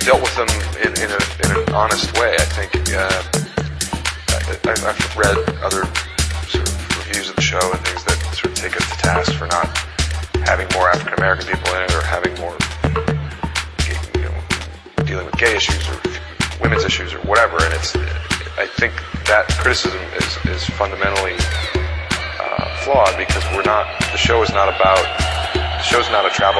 we've dealt with them in, in, a, in an honest way. I think uh, I, I've read other sort of reviews of the show and things that sort of take us to task for not having more African American people in it or having more you know, dealing with gay issues or women's issues or whatever. And it's I think that criticism is, is fundamentally uh, flawed because we're not the show is not about the show's not a travelogue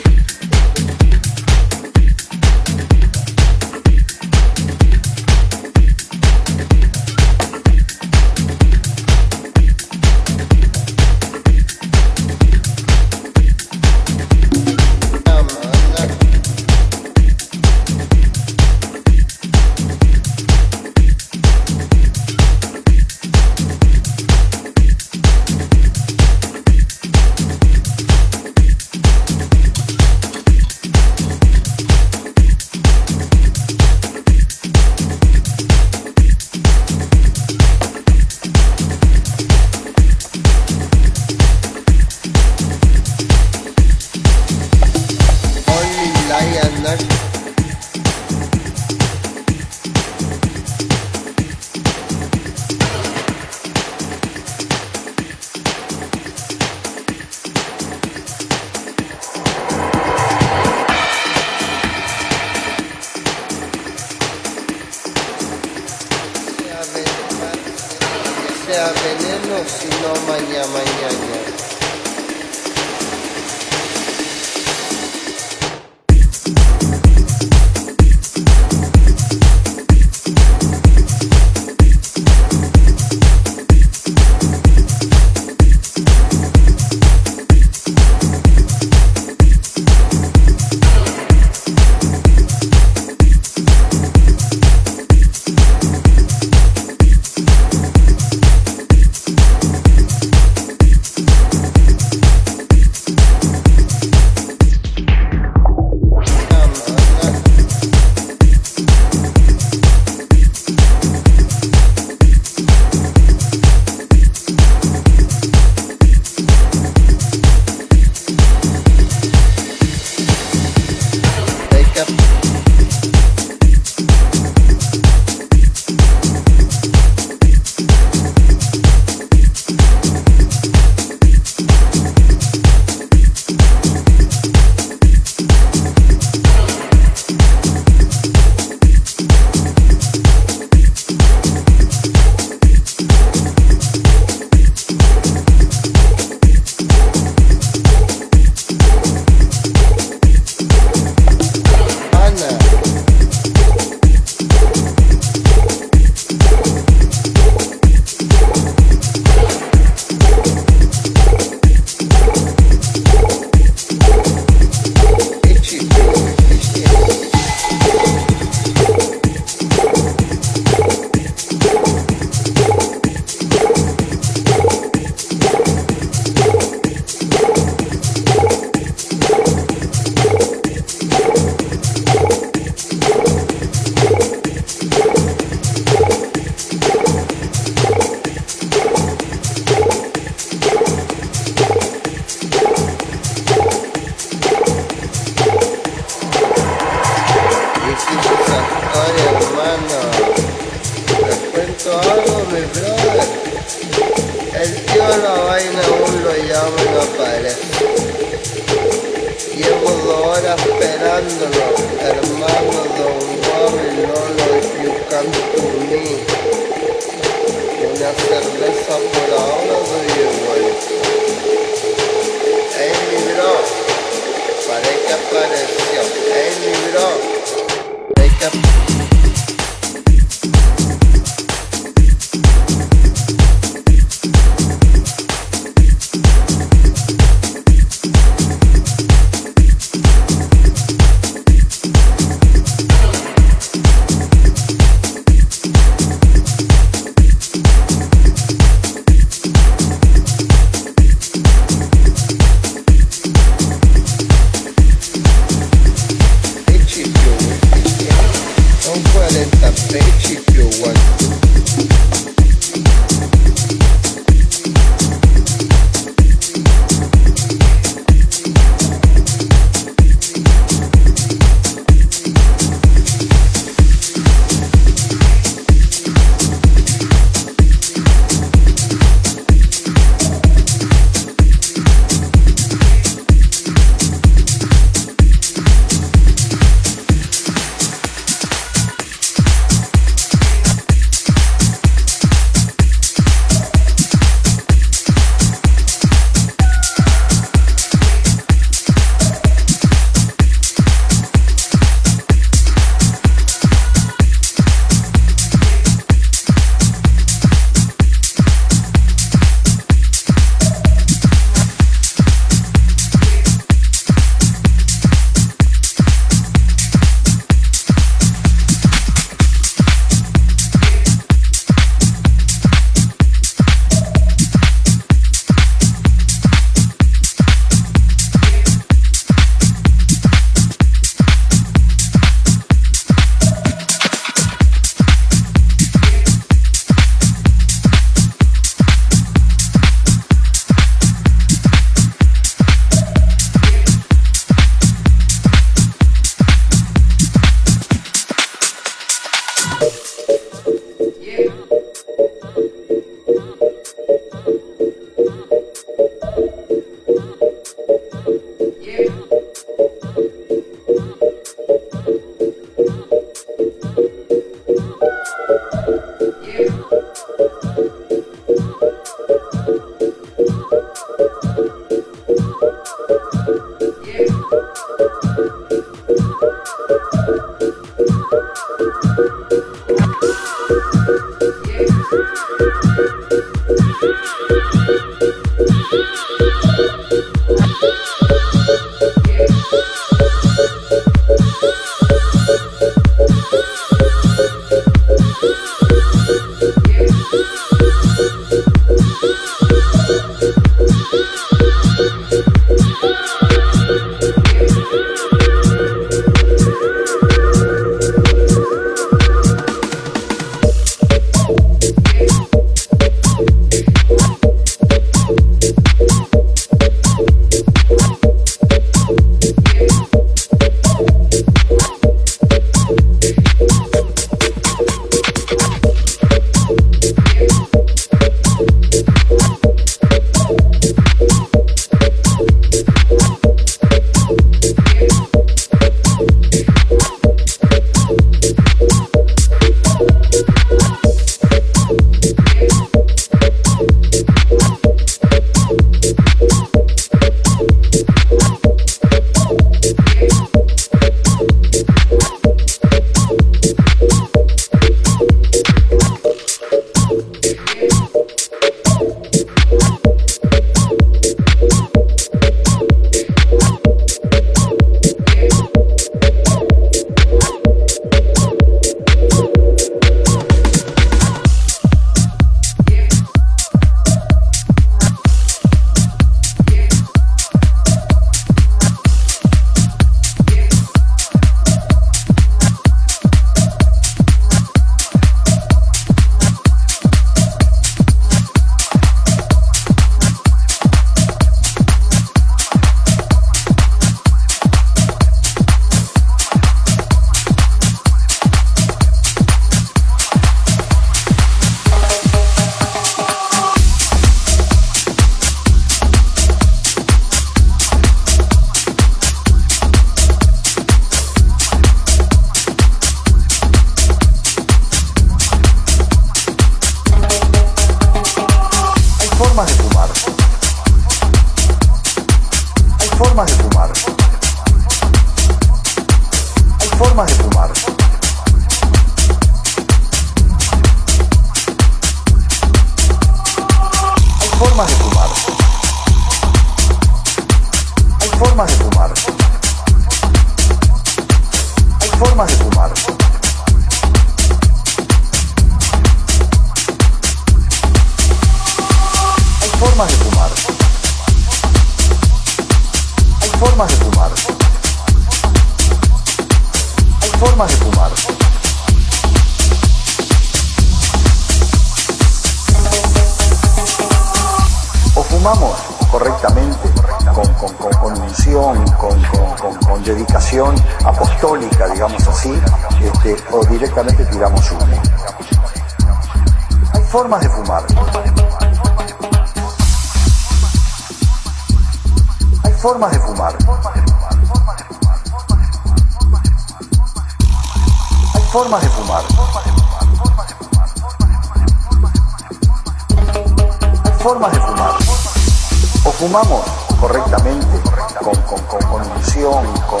con,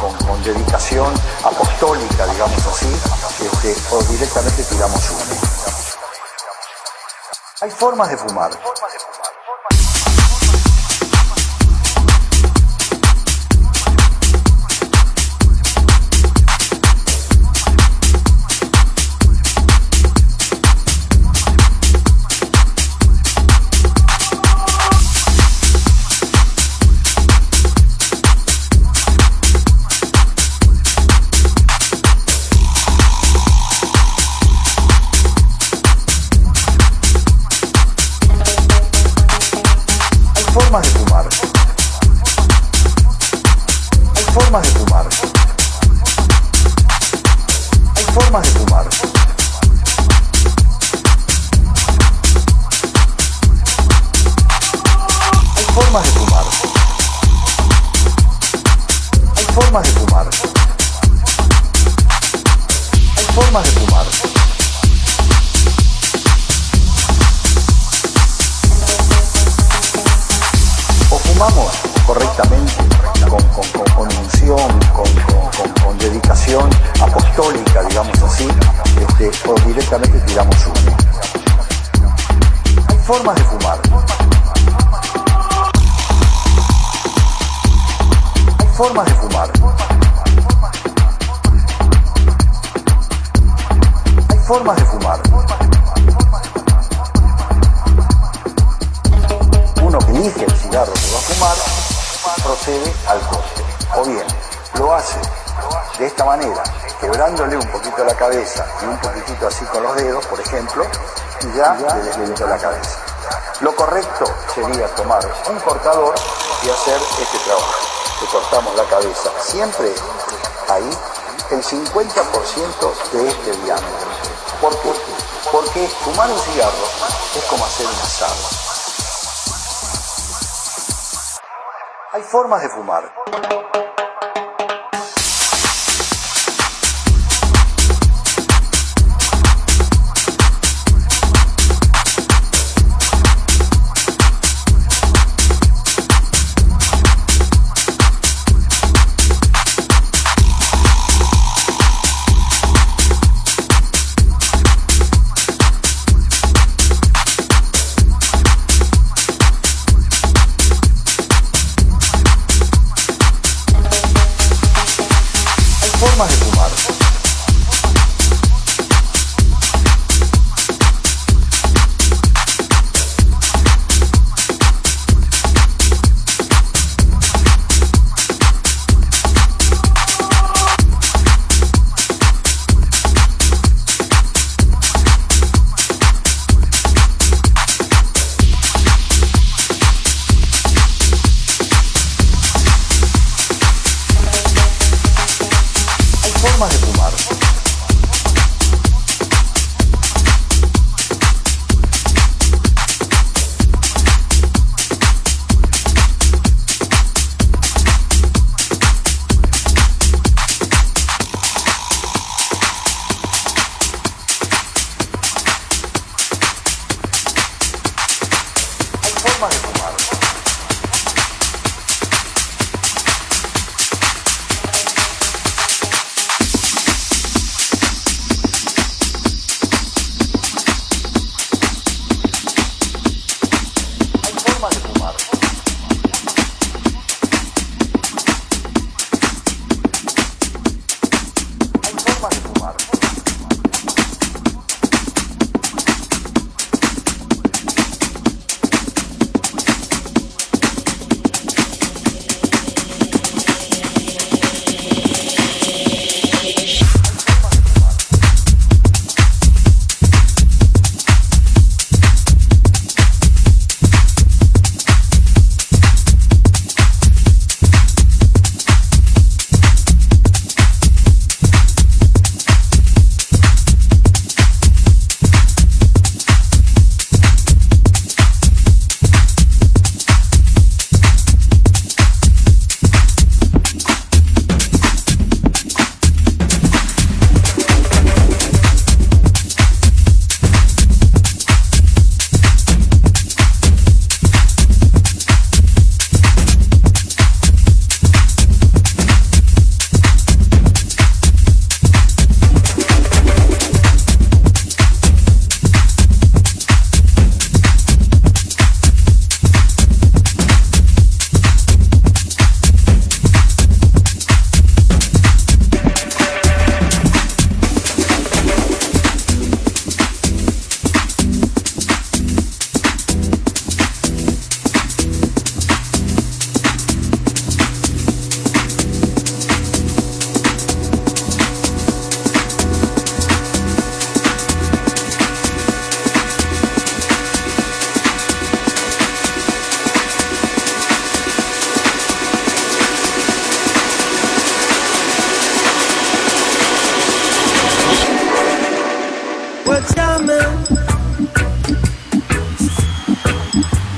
con, con, dedicación apostólica, digamos así, este, o directamente tiramos humo. Hay formas de fumar. un cortador y hacer este trabajo. Te cortamos la cabeza. Siempre ahí el 50% de este diámetro. ¿Por qué? Porque fumar un cigarro es como hacer un asado. Hay formas de fumar. mais fumado.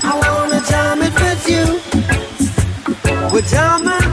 i want to time We're diamond.